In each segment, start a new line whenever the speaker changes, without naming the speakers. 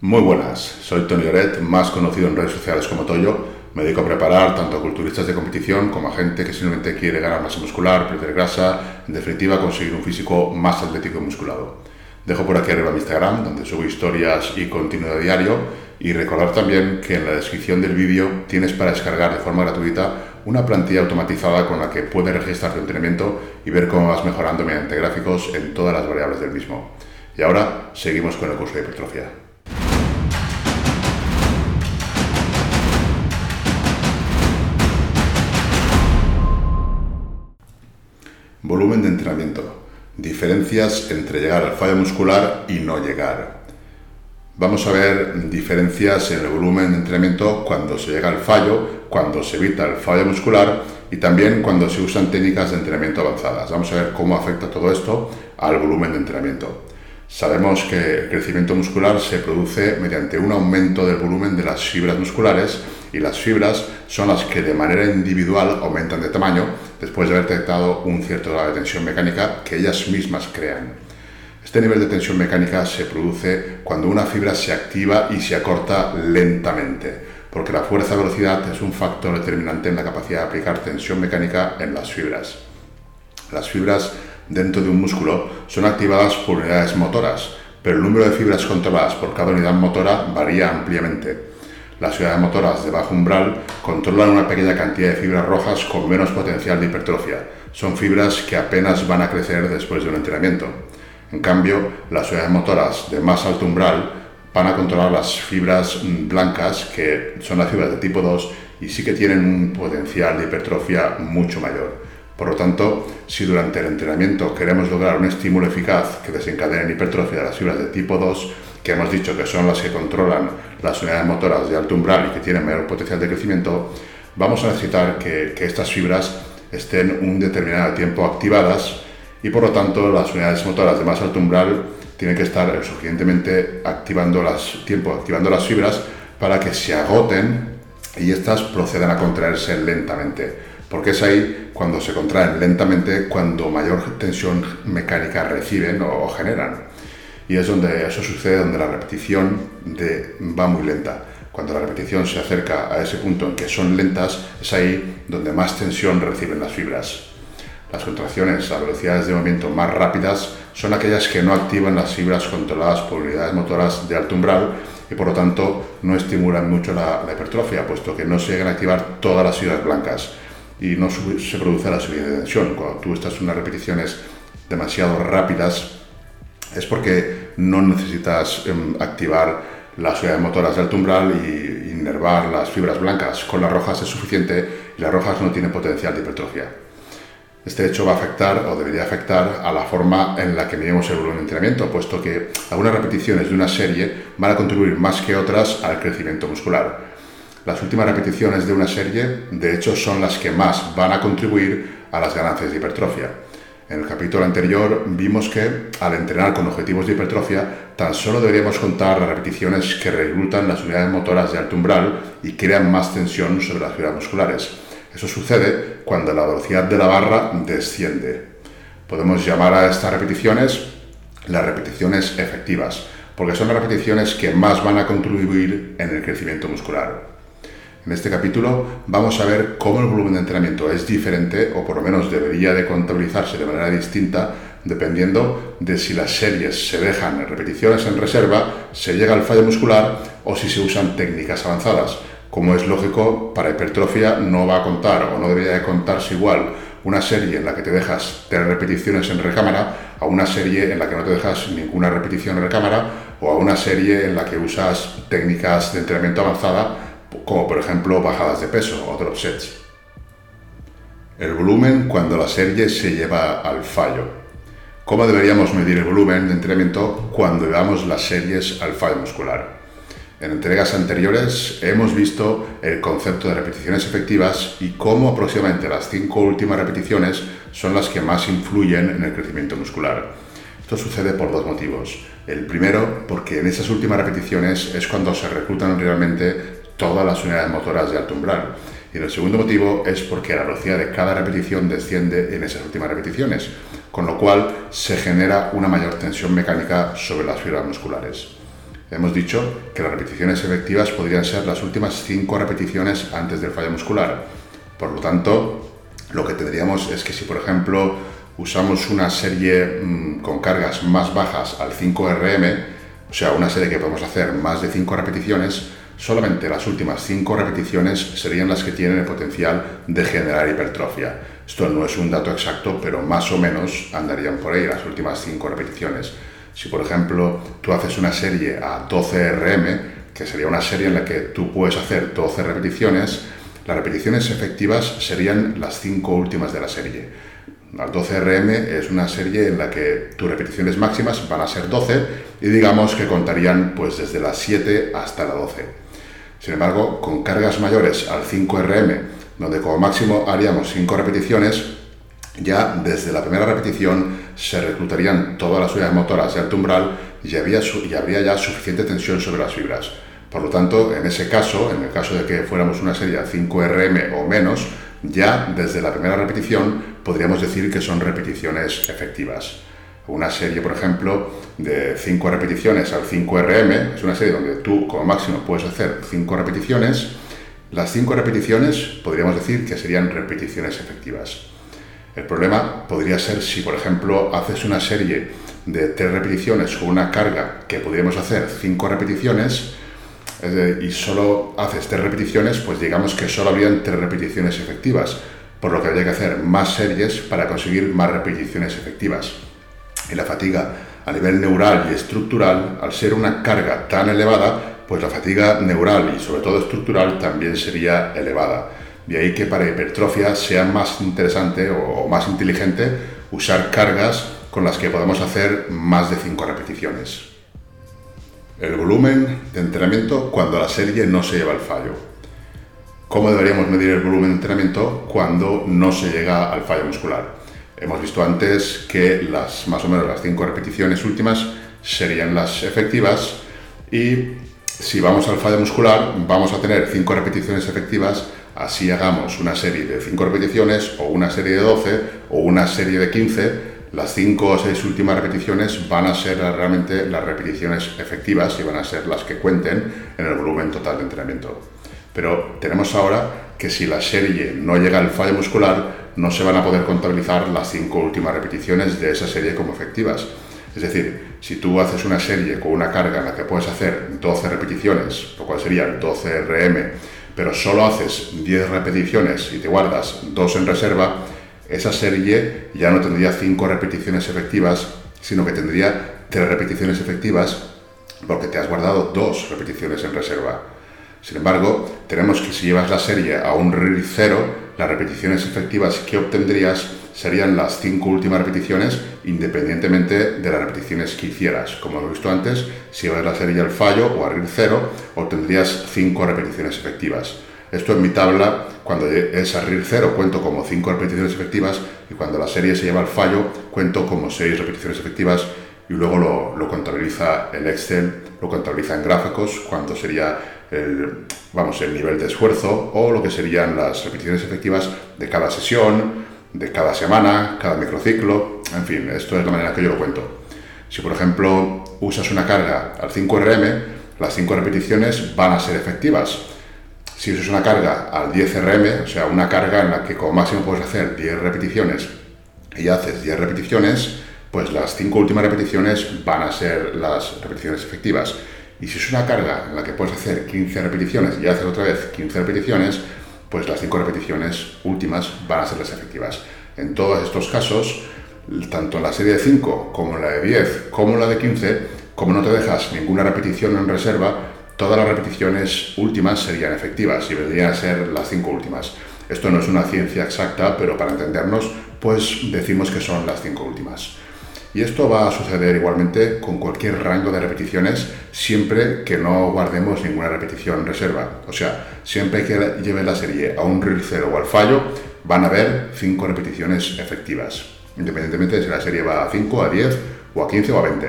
Muy buenas, soy Tony Oret, más conocido en redes sociales como Toyo. Me dedico a preparar tanto a culturistas de competición como a gente que simplemente quiere ganar masa muscular, perder grasa, en definitiva conseguir un físico más atlético y musculado. Dejo por aquí arriba mi Instagram, donde subo historias y contenido diario. Y recordar también que en la descripción del vídeo tienes para descargar de forma gratuita una plantilla automatizada con la que puedes registrar tu entrenamiento y ver cómo vas mejorando mediante gráficos en todas las variables del mismo. Y ahora seguimos con el curso de hipertrofia. Volumen de entrenamiento. Diferencias entre llegar al fallo muscular y no llegar. Vamos a ver diferencias en el volumen de entrenamiento cuando se llega al fallo, cuando se evita el fallo muscular y también cuando se usan técnicas de entrenamiento avanzadas. Vamos a ver cómo afecta todo esto al volumen de entrenamiento. Sabemos que el crecimiento muscular se produce mediante un aumento del volumen de las fibras musculares y las fibras son las que de manera individual aumentan de tamaño después de haber detectado un cierto grado de tensión mecánica que ellas mismas crean. Este nivel de tensión mecánica se produce cuando una fibra se activa y se acorta lentamente, porque la fuerza-velocidad es un factor determinante en la capacidad de aplicar tensión mecánica en las fibras. Las fibras dentro de un músculo son activadas por unidades motoras, pero el número de fibras controladas por cada unidad motora varía ampliamente. Las unidades motoras de bajo umbral controlan una pequeña cantidad de fibras rojas con menos potencial de hipertrofia. Son fibras que apenas van a crecer después de un entrenamiento. En cambio, las unidades motoras de más alto umbral van a controlar las fibras blancas, que son las fibras de tipo 2, y sí que tienen un potencial de hipertrofia mucho mayor. Por lo tanto, si durante el entrenamiento queremos lograr un estímulo eficaz que desencadene hipertrofia de las fibras de tipo 2, que hemos dicho que son las que controlan las unidades motoras de alto umbral y que tienen mayor potencial de crecimiento, vamos a necesitar que, estas fibras estén un determinado tiempo activadas y por lo tanto las unidades motoras de más alto umbral tienen que estar suficientemente activando las, tiempo activando las fibras para que se agoten y estas procedan a contraerse lentamente porque es ahí cuando se contraen lentamente, cuando mayor tensión mecánica reciben o, generan. Y es donde eso sucede, donde la repetición de, va muy lenta. Cuando la repetición se acerca a ese punto en que son lentas, es ahí donde más tensión reciben las fibras. Las contracciones a velocidades de movimiento más rápidas son aquellas que no activan las fibras controladas por unidades motoras de alto umbral y por lo tanto no estimulan mucho la, la hipertrofia, puesto que no se llegan a activar todas las fibras blancas y no se produce la subida de tensión. Cuando tú estás en unas repeticiones demasiado rápidas es porque no necesitas em, activar las unidades motoras de alto umbral y inervar las fibras blancas. Con las rojas es suficiente y las rojas no tienen potencial de hipertrofia. Este hecho va a afectar o debería afectar a la forma en la que medimos el volumen de entrenamiento, puesto que algunas repeticiones de una serie van a contribuir más que otras al crecimiento muscular. Las últimas repeticiones de una serie, de hecho, son las que más van a contribuir a las ganancias de hipertrofia. En el capítulo anterior vimos que al entrenar con objetivos de hipertrofia tan solo deberíamos contar las repeticiones que reclutan las unidades motoras de alto umbral y crean más tensión sobre las fibras musculares. Eso sucede cuando la velocidad de la barra desciende. Podemos llamar a estas repeticiones las repeticiones efectivas, porque son las repeticiones que más van a contribuir en el crecimiento muscular. En este capítulo vamos a ver cómo el volumen de entrenamiento es diferente o por lo menos debería de contabilizarse de manera distinta dependiendo de si las series se dejan en repeticiones en reserva, se llega al fallo muscular o si se usan técnicas avanzadas. Como es lógico, para hipertrofia no va a contar o no debería de contarse igual una serie en la que te dejas tres repeticiones en recámara a una serie en la que no te dejas ninguna repetición en recámara o a una serie en la que usas técnicas de entrenamiento avanzada como por ejemplo bajadas de peso o drop. El volumen cuando la serie se lleva al fallo. ¿Cómo deberíamos medir el volumen de entrenamiento cuando llevamos las series al fallo muscular? En entregas anteriores hemos visto el concepto de repeticiones efectivas y cómo aproximadamente las cinco últimas repeticiones son las que más influyen en el crecimiento muscular. Esto sucede por dos motivos. El primero, porque en esas últimas repeticiones es cuando se reclutan realmente todas las unidades motoras de alto umbral. Y el segundo motivo es porque la velocidad de cada repetición desciende en esas últimas repeticiones, con lo cual se genera una mayor tensión mecánica sobre las fibras musculares. hemos dicho que las repeticiones efectivas podrían ser las últimas 5 repeticiones antes del fallo muscular. Por lo tanto, lo que tendríamos es que si, por ejemplo, usamos una serie mm, con cargas más bajas al 5RM, o sea, una serie que podemos hacer más de 5 repeticiones, solamente las últimas 5 repeticiones serían las que tienen el potencial de generar hipertrofia. Esto no es un dato exacto, pero más o menos andarían por ahí las últimas 5 repeticiones. Si por ejemplo tú haces una serie a 12 RM, que sería una serie en la que tú puedes hacer 12 repeticiones, las repeticiones efectivas serían las 5 últimas de la serie. Al 12RM es una serie en la que tus repeticiones máximas van a ser 12 y digamos que contarían pues desde las 7 hasta la 12. Sin embargo, con cargas mayores al 5RM, donde como máximo haríamos 5 repeticiones, ya desde la primera repetición se reclutarían todas las unidades motoras de alto umbral y, había y habría ya suficiente tensión sobre las fibras. Por lo tanto, en ese caso, en el caso de que fuéramos una serie a 5RM o menos, ya desde la primera repetición podríamos decir que son repeticiones efectivas. Una serie, por ejemplo, de 5 repeticiones al 5RM, es una serie donde tú como máximo puedes hacer 5 repeticiones. Las 5 repeticiones podríamos decir que serían repeticiones efectivas. El problema podría ser si, por ejemplo, haces una serie de 3 repeticiones con una carga que podríamos hacer 5 repeticiones, y solo haces tres repeticiones, pues digamos que solo habrían tres repeticiones efectivas, por lo que habría que hacer más series para conseguir más repeticiones efectivas. Y la fatiga a nivel neural y estructural, al ser una carga tan elevada, pues la fatiga neural y sobre todo estructural también sería elevada. De ahí que para hipertrofia sea más interesante o más inteligente usar cargas con las que podemos hacer más de 5 repeticiones. El volumen de entrenamiento cuando la serie no se lleva al fallo. ¿Cómo deberíamos medir el volumen de entrenamiento cuando no se llega al fallo muscular? Hemos visto antes que las más o menos las 5 repeticiones últimas serían las efectivas y si vamos al fallo muscular vamos a tener 5 repeticiones efectivas así hagamos una serie de 5 repeticiones o una serie de 12 o una serie de 15 las cinco o seis últimas repeticiones van a ser realmente las repeticiones efectivas y van a ser las que cuenten en el volumen total de entrenamiento. Pero tenemos ahora que si la serie no llega al fallo muscular, no se van a poder contabilizar las cinco últimas repeticiones de esa serie como efectivas. Es decir, si tú haces una serie con una carga en la que puedes hacer 12 repeticiones, lo cual sería 12 RM, pero solo haces 10 repeticiones y te guardas 2 en reserva, esa serie ya no tendría cinco repeticiones efectivas, sino que tendría tres repeticiones efectivas porque te has guardado dos repeticiones en reserva. Sin embargo, tenemos que si llevas la serie a un RIR 0, las repeticiones efectivas que obtendrías serían las cinco últimas repeticiones independientemente de las repeticiones que hicieras. Como hemos visto antes, si llevas la serie al fallo o a RIR 0, obtendrías cinco repeticiones efectivas. Esto en mi tabla, cuando es a RIR 0, cuento como 5 repeticiones efectivas y cuando la serie se lleva al fallo, cuento como 6 repeticiones efectivas y luego lo, contabiliza el Excel, lo contabiliza en gráficos, cuánto sería el, vamos, el nivel de esfuerzo o lo que serían las repeticiones efectivas de cada sesión, de cada semana, cada microciclo, en fin, esto es la manera que yo lo cuento. Si por ejemplo usas una carga al 5RM, las 5 repeticiones van a ser efectivas si usas una carga al 10 RM, o sea, una carga en la que como máximo puedes hacer 10 repeticiones y haces 10 repeticiones, pues las 5 últimas repeticiones van a ser las repeticiones efectivas. Y si es una carga en la que puedes hacer 15 repeticiones y haces otra vez 15 repeticiones, pues las 5 repeticiones últimas van a ser las efectivas. En todos estos casos, tanto la serie de 5 como la de 10 como la de 15, como no te dejas ninguna repetición en reserva, todas las repeticiones últimas serían efectivas y vendrían a ser las cinco últimas. Esto no es una ciencia exacta, pero para entendernos, pues decimos que son las cinco últimas. Y esto va a suceder igualmente con cualquier rango de repeticiones, siempre que no guardemos ninguna repetición en reserva. O sea, siempre que lleve la serie a un RIR 0 o al fallo, van a haber cinco repeticiones efectivas, independientemente de si la serie va a 5, a 10 o a 15 o a 20.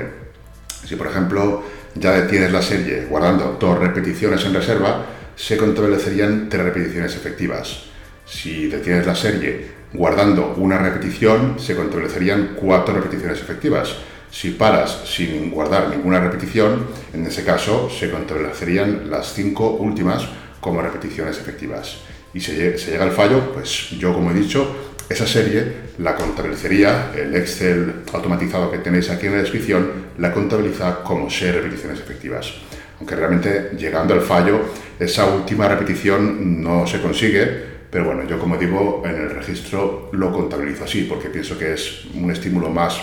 Si, por ejemplo, ya detienes la serie guardando dos repeticiones en reserva, se contabilizarían tres repeticiones efectivas. Si detienes la serie guardando una repetición, se contabilizarían cuatro repeticiones efectivas. Si paras sin guardar ninguna repetición, en ese caso se contabilizarían las cinco últimas como repeticiones efectivas. Y si llega al fallo, pues yo como he dicho, esa serie la contabilizaría, el Excel automatizado que tenéis aquí en la descripción, la contabiliza como 6 repeticiones efectivas. Aunque realmente llegando al fallo, esa última repetición no se consigue, pero bueno, yo como digo, en el registro lo contabilizo así, porque pienso que es un estímulo más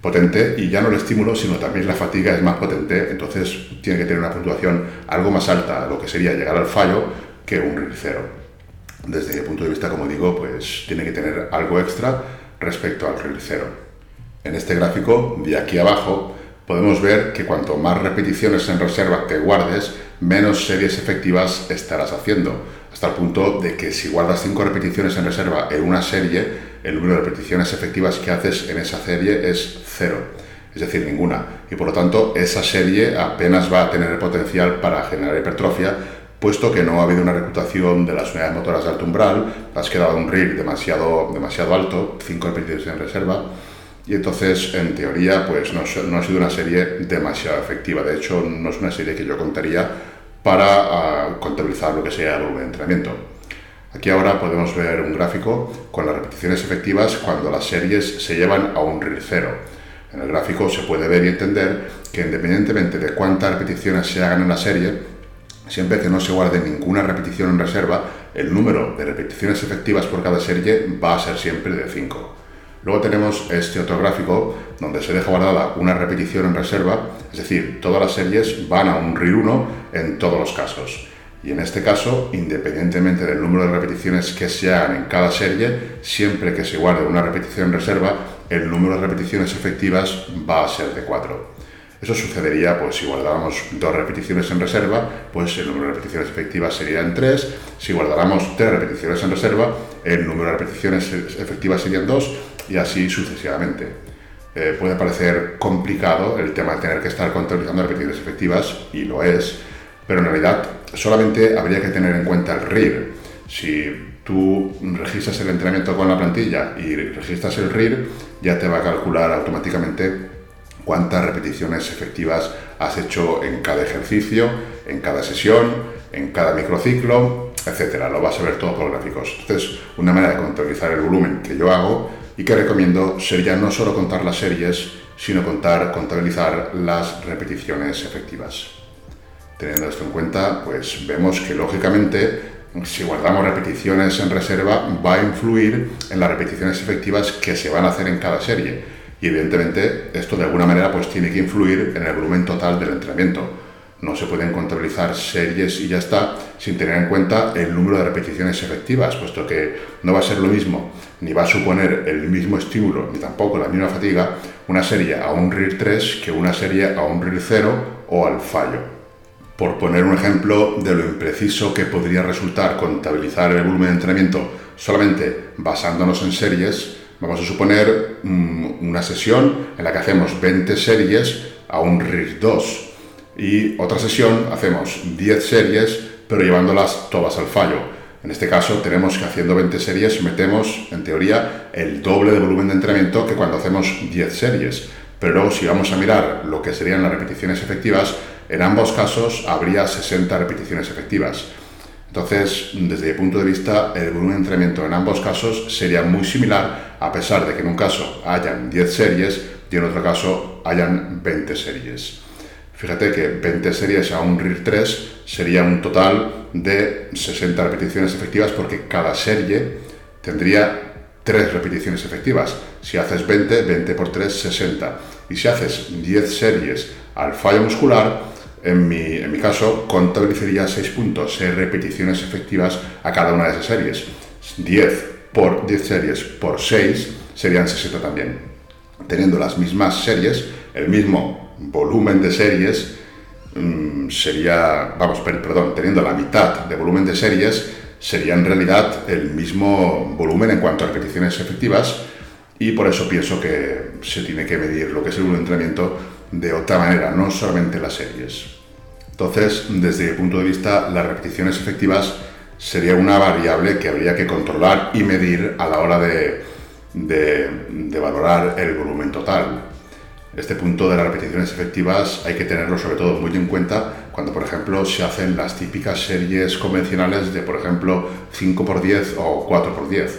potente y ya no el estímulo, sino también la fatiga es más potente, entonces tiene que tener una puntuación algo más alta, lo que sería llegar al fallo, que un RIR cero. Desde mi punto de vista, como digo, pues tiene que tener algo extra respecto al RIR cero. En este gráfico, de aquí abajo, podemos ver que cuanto más repeticiones en reserva te guardes, menos series efectivas estarás haciendo, hasta el punto de que si guardas 5 repeticiones en reserva en una serie, el número de repeticiones efectivas que haces en esa serie es cero, es decir, ninguna. Y por lo tanto, esa serie apenas va a tener el potencial para generar hipertrofia, puesto que no ha habido una reclutación de las unidades motoras de alto umbral, has quedado un RIR demasiado, demasiado alto, 5 repeticiones en reserva, y entonces, en teoría, pues no, no, ha sido una serie demasiado efectiva. De hecho, no es una serie que yo contaría para uh, contabilizar lo que sea el volumen de entrenamiento. Aquí ahora podemos ver un gráfico con las repeticiones efectivas cuando las series se llevan a un RIR cero. En el gráfico se puede ver y entender que independientemente de cuántas repeticiones se hagan en la serie, siempre que no se guarde ninguna repetición en reserva, el número de repeticiones efectivas por cada serie va a ser siempre de 5. Luego tenemos este otro gráfico donde se deja guardada una repetición en reserva, es decir, todas las series van a un RIR 1 en todos los casos. Y en este caso, independientemente del número de repeticiones que se hagan en cada serie, siempre que se guarde una repetición en reserva, el número de repeticiones efectivas va a ser de 4. Eso sucedería pues si guardáramos dos repeticiones en reserva, pues el número de repeticiones efectivas serían 3. Si guardáramos tres repeticiones en reserva, el número de repeticiones efectivas serían 2 y así sucesivamente. Eh, puede parecer complicado el tema de tener que estar contabilizando repeticiones efectivas, y lo es, pero en realidad solamente habría que tener en cuenta el RIR. Si tú registras el entrenamiento con la plantilla y registras el RIR, ya te va a calcular automáticamente cuántas repeticiones efectivas has hecho en cada ejercicio, en cada sesión, en cada microciclo, etcétera. Lo vas a ver todo por gráficos. Entonces, una manera de contabilizar el volumen que yo hago y que recomiendo sería no solo contar las series, sino contar, contabilizar las repeticiones efectivas. Teniendo esto en cuenta, pues vemos que lógicamente si guardamos repeticiones en reserva va a influir en las repeticiones efectivas que se van a hacer en cada serie. Y evidentemente esto de alguna manera pues tiene que influir en el volumen total del entrenamiento. No se pueden contabilizar series y ya está sin tener en cuenta el número de repeticiones efectivas, puesto que no va a ser lo mismo, ni va a suponer el mismo estímulo, ni tampoco la misma fatiga, una serie a un RIR 3 que una serie a un RIR 0 o al fallo. Por poner un ejemplo de lo impreciso que podría resultar contabilizar el volumen de entrenamiento solamente basándonos en series, vamos a suponer mm, una sesión en la que hacemos 20 series a un RIR 2 y otra sesión hacemos 10 series pero llevándolas todas al fallo. En este caso tenemos que haciendo 20 series metemos en teoría el doble de volumen de entrenamiento que cuando hacemos 10 series. Pero luego si vamos a mirar lo que serían las repeticiones efectivas, en ambos casos habría 60 repeticiones efectivas. Entonces, desde mi punto de vista, el volumen de entrenamiento en ambos casos sería muy similar, a pesar de que en un caso hayan 10 series y en otro caso hayan 20 series. Fíjate que 20 series a un RIR 3 sería un total de 60 repeticiones efectivas porque cada serie tendría 3 repeticiones efectivas. Si haces 20, 20 por 3, 60. Y si haces 10 series al fallo muscular, en mi, en mi caso, contabilizaría 6 puntos, 6 repeticiones efectivas a cada una de esas series. 10 por 10 series por 6 serían 60 también. Teniendo las mismas series, el mismo volumen de series, mm, sería, vamos, perdón, teniendo la mitad de volumen de series, sería en realidad el mismo volumen en cuanto a repeticiones efectivas y por eso pienso que se tiene que medir lo que es el de entrenamiento de otra manera, no solamente las series. Entonces, desde mi punto de vista, las repeticiones efectivas sería una variable que habría que controlar y medir a la hora de, de, valorar el volumen total. Este punto de las repeticiones efectivas hay que tenerlo sobre todo muy en cuenta cuando, por ejemplo, se hacen las típicas series convencionales de, por ejemplo, 5x10 o 4x10.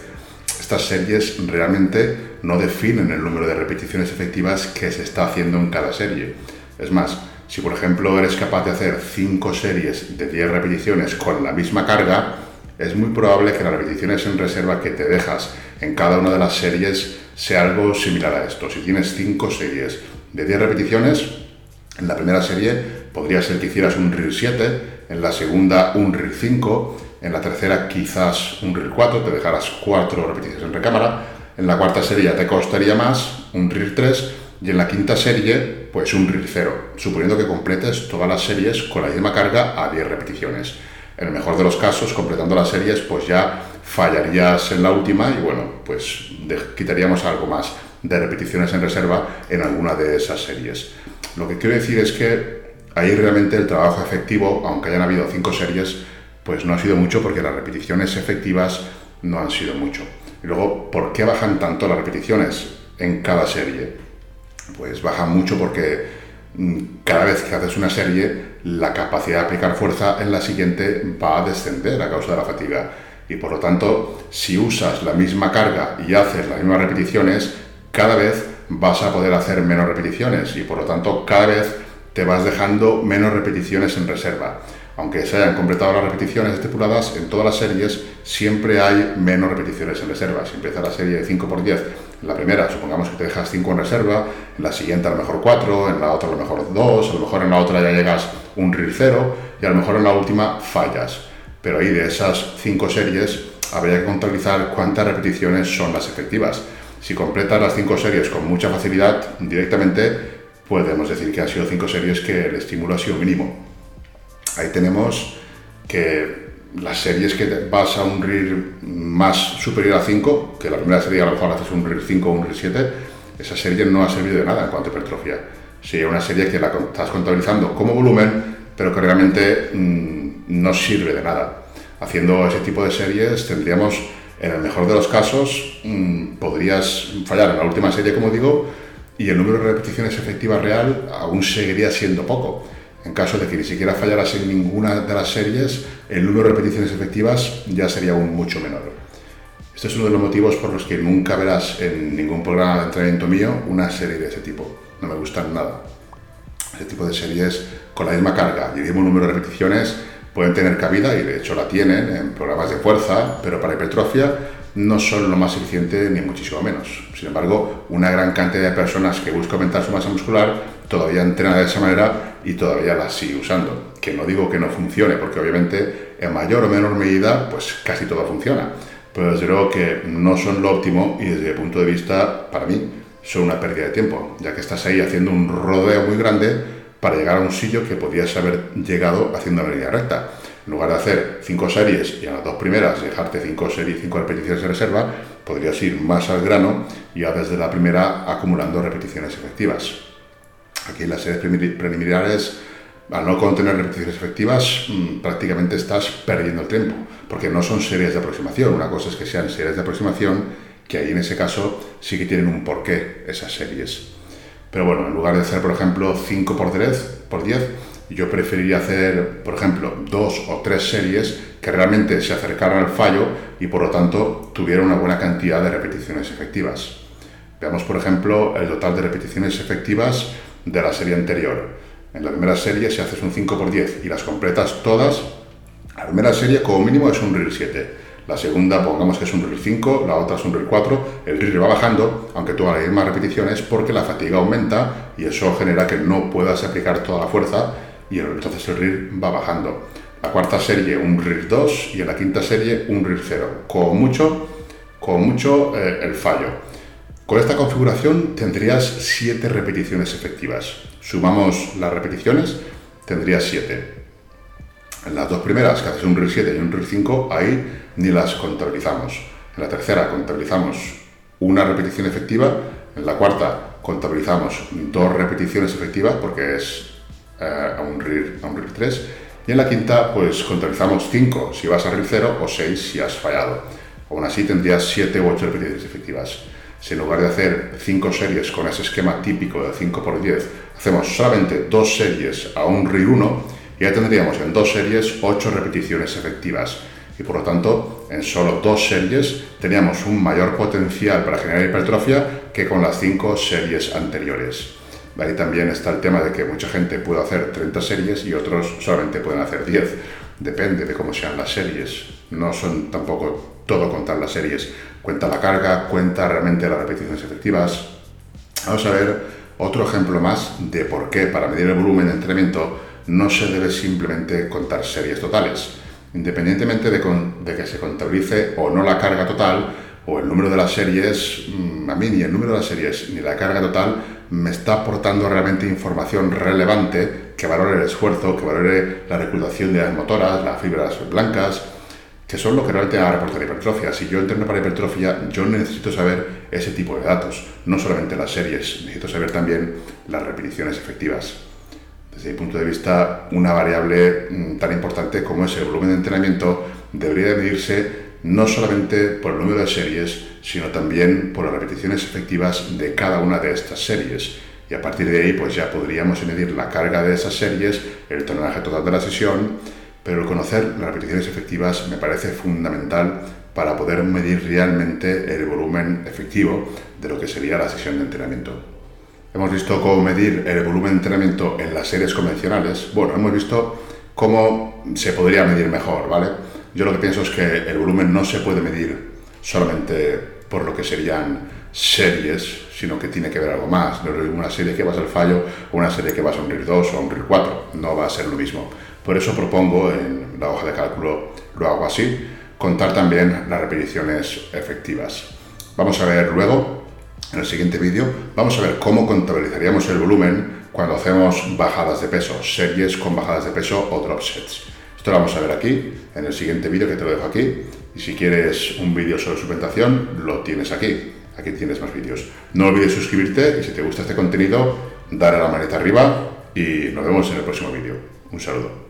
Estas series realmente no definen el número de repeticiones efectivas que se está haciendo en cada serie. Es más, si por ejemplo eres capaz de hacer 5 series de 10 repeticiones con la misma carga, es muy probable que las repeticiones en reserva que te dejas en cada una de las series sea algo similar a esto. Si tienes 5 series de 10 repeticiones, en la primera serie podría ser que hicieras un RIR 7, en la segunda un RIR 5, en la tercera quizás un RIR 4, te dejarás 4 repeticiones en recámara, en la cuarta serie ya te costaría más, un RIR 3, y en la quinta serie, pues un RIR 0, suponiendo que completes todas las series con la misma carga a 10 repeticiones. En el mejor de los casos, completando las series, pues ya fallarías en la última y bueno, pues quitaríamos algo más de repeticiones en reserva en alguna de esas series. Lo que quiero decir es que ahí realmente el trabajo efectivo, aunque hayan habido cinco series, pues no ha sido mucho porque las repeticiones efectivas no han sido mucho. Y luego, ¿por qué bajan tanto las repeticiones en cada serie? Pues bajan mucho porque mm, cada vez que haces una serie la capacidad de aplicar fuerza en la siguiente va a descender a causa de la fatiga. Y por lo tanto, si usas la misma carga y haces las mismas repeticiones, cada vez vas a poder hacer menos repeticiones y por lo tanto cada vez te vas dejando menos repeticiones en reserva. Aunque se hayan completado las repeticiones estipuladas, en todas las series siempre hay menos repeticiones en reserva. Si empieza la serie de 5x10, en la primera supongamos que te dejas 5 en reserva, en la siguiente a lo mejor 4, en la otra a lo mejor 2, a lo mejor en la otra ya llegas un RIR 0 y a lo mejor en la última fallas. Pero ahí de esas 5 series habría que contabilizar cuántas repeticiones son las efectivas. Si completas las 5 series con mucha facilidad, directamente podemos decir que han sido 5 series que el estímulo ha sido mínimo. Ahí tenemos que las series que vas a un RIR más superior a 5, que la primera serie a lo mejor haces un RIR 5 o un RIR 7, esa serie no ha servido de nada en cuanto a hipertrofia sería una serie que la estás contabilizando como volumen, pero que realmente mm, no sirve de nada. Haciendo ese tipo de series tendríamos, en el mejor de los casos, mm, podrías fallar en la última serie, como digo, y el número de repeticiones efectivas real aún seguiría siendo poco. En caso de que ni siquiera fallaras en ninguna de las series, el número de repeticiones efectivas ya sería aún mucho menor. Este es uno de los motivos por los que nunca verás en ningún programa de entrenamiento mío una serie de ese tipo no me gustan nada. Ese tipo de series con la misma carga y el mismo número de repeticiones pueden tener cabida y de hecho la tienen en programas de fuerza, pero para hipertrofia no son lo más eficiente ni muchísimo menos. Sin embargo, una gran cantidad de personas que buscan aumentar su masa muscular todavía entrenan de esa manera y todavía la sigue usando. Que no digo que no funcione, porque obviamente en mayor o menor medida, pues casi todo funciona. Pero desde luego que no son lo óptimo y desde el punto de vista, para mí, son una pérdida de tiempo, ya que estás ahí haciendo un rodeo muy grande para llegar a un sitio que podías haber llegado haciendo una línea recta. En lugar de hacer cinco series y a las dos primeras dejarte cinco series, cinco repeticiones de reserva, podrías ir más al grano y ya desde la primera acumulando repeticiones efectivas. Aquí en las series preliminares, al no contener repeticiones efectivas, mm, prácticamente estás perdiendo el tiempo, porque no son series de aproximación. Una cosa es que sean series de aproximación que ahí en ese caso sí que tienen un porqué esas series. Pero bueno, en lugar de hacer, por ejemplo, 5 por 10, por 10 yo preferiría hacer, por ejemplo, dos o tres series que realmente se acercaran al fallo y por lo tanto tuvieran una buena cantidad de repeticiones efectivas. Veamos, por ejemplo, el total de repeticiones efectivas de la serie anterior. En la primera serie, si haces un 5 por 10 y las completas todas, la primera serie como mínimo es un RIR 7 la segunda, pongamos que es un RIR 5, la otra es un RIR 4, el RIR va bajando, aunque tú hagas más repeticiones, porque la fatiga aumenta y eso genera que no puedas aplicar toda la fuerza y entonces el RIR va bajando. La cuarta serie un RIR 2 y en la quinta serie un RIR 0. Con mucho, con mucho eh, el fallo. Con esta configuración tendrías 7 repeticiones efectivas. Sumamos las repeticiones, tendrías 7. En las dos primeras, que haces un RIR 7 y un RIR 5, ahí ni las contabilizamos. En la tercera contabilizamos una repetición efectiva, en la cuarta contabilizamos dos repeticiones efectivas porque es eh, a, un RIR, a un RIR 3 y en la quinta pues contabilizamos 5 si vas a RIR 0 o 6 si has fallado. Aún así tendrías 7 u 8 repeticiones efectivas. Si en lugar de hacer 5 series con ese esquema típico de 5x10, hacemos solamente 2 series a un RIR 1, ya tendríamos en 2 series 8 repeticiones efectivas. Y por lo tanto, en solo 2 series teníamos un mayor potencial para generar hipertrofia que con las 5 series anteriores. Ahí también está el tema de que mucha gente puede hacer 30 series y otros solamente pueden hacer 10. Depende de cómo sean las series. No son tampoco todo contar las series. Cuenta la carga, cuenta realmente las repeticiones efectivas. Vamos a ver otro ejemplo más de por qué para medir el volumen de entrenamiento no se debe simplemente contar series totales. Independientemente de, que se contabilice o no la carga total, o el número de las series, mm, a mí ni el número de las series ni la carga total me está aportando realmente información relevante que valore el esfuerzo, que valore la reclutación de las motoras, las fibras blancas, que son lo que realmente va a reportar hipertrofia. Si yo entreno para hipertrofia, yo necesito saber ese tipo de datos, no solamente las series, necesito saber también las repeticiones efectivas. Desde mi punto de vista, una variable mm, tan importante como es el volumen de entrenamiento debería medirse no solamente por el número de series, sino también por las repeticiones efectivas de cada una de estas series. Y a partir de ahí, pues ya podríamos medir la carga de esas series, el tonaje total de la sesión, pero el conocer las repeticiones efectivas me parece fundamental para poder medir realmente el volumen efectivo de lo que sería la sesión de entrenamiento. Hemos visto cómo medir el volumen de entrenamiento en las series convencionales. Bueno, hemos visto cómo se podría medir mejor, ¿vale? Yo lo que pienso es que el volumen no se puede medir solamente por lo que serían series, sino que tiene que ver algo más. No es una serie que va a ser fallo una serie que va a un RIR 2 o un RIR 4. No va a ser lo mismo. Por eso propongo en la hoja de cálculo, lo hago así, contar también las repeticiones efectivas. Vamos a ver luego, en el siguiente vídeo, vamos a ver cómo contabilizaríamos el volumen cuando hacemos bajadas de peso, series con bajadas de peso o drop sets. Esto lo vamos a ver aquí, en el siguiente vídeo que te lo dejo aquí. Y si quieres un vídeo sobre suplementación, lo tienes aquí. Aquí tienes más vídeos. No olvides suscribirte y si te gusta este contenido, dar a la manita arriba y nos vemos en el próximo vídeo. Un saludo.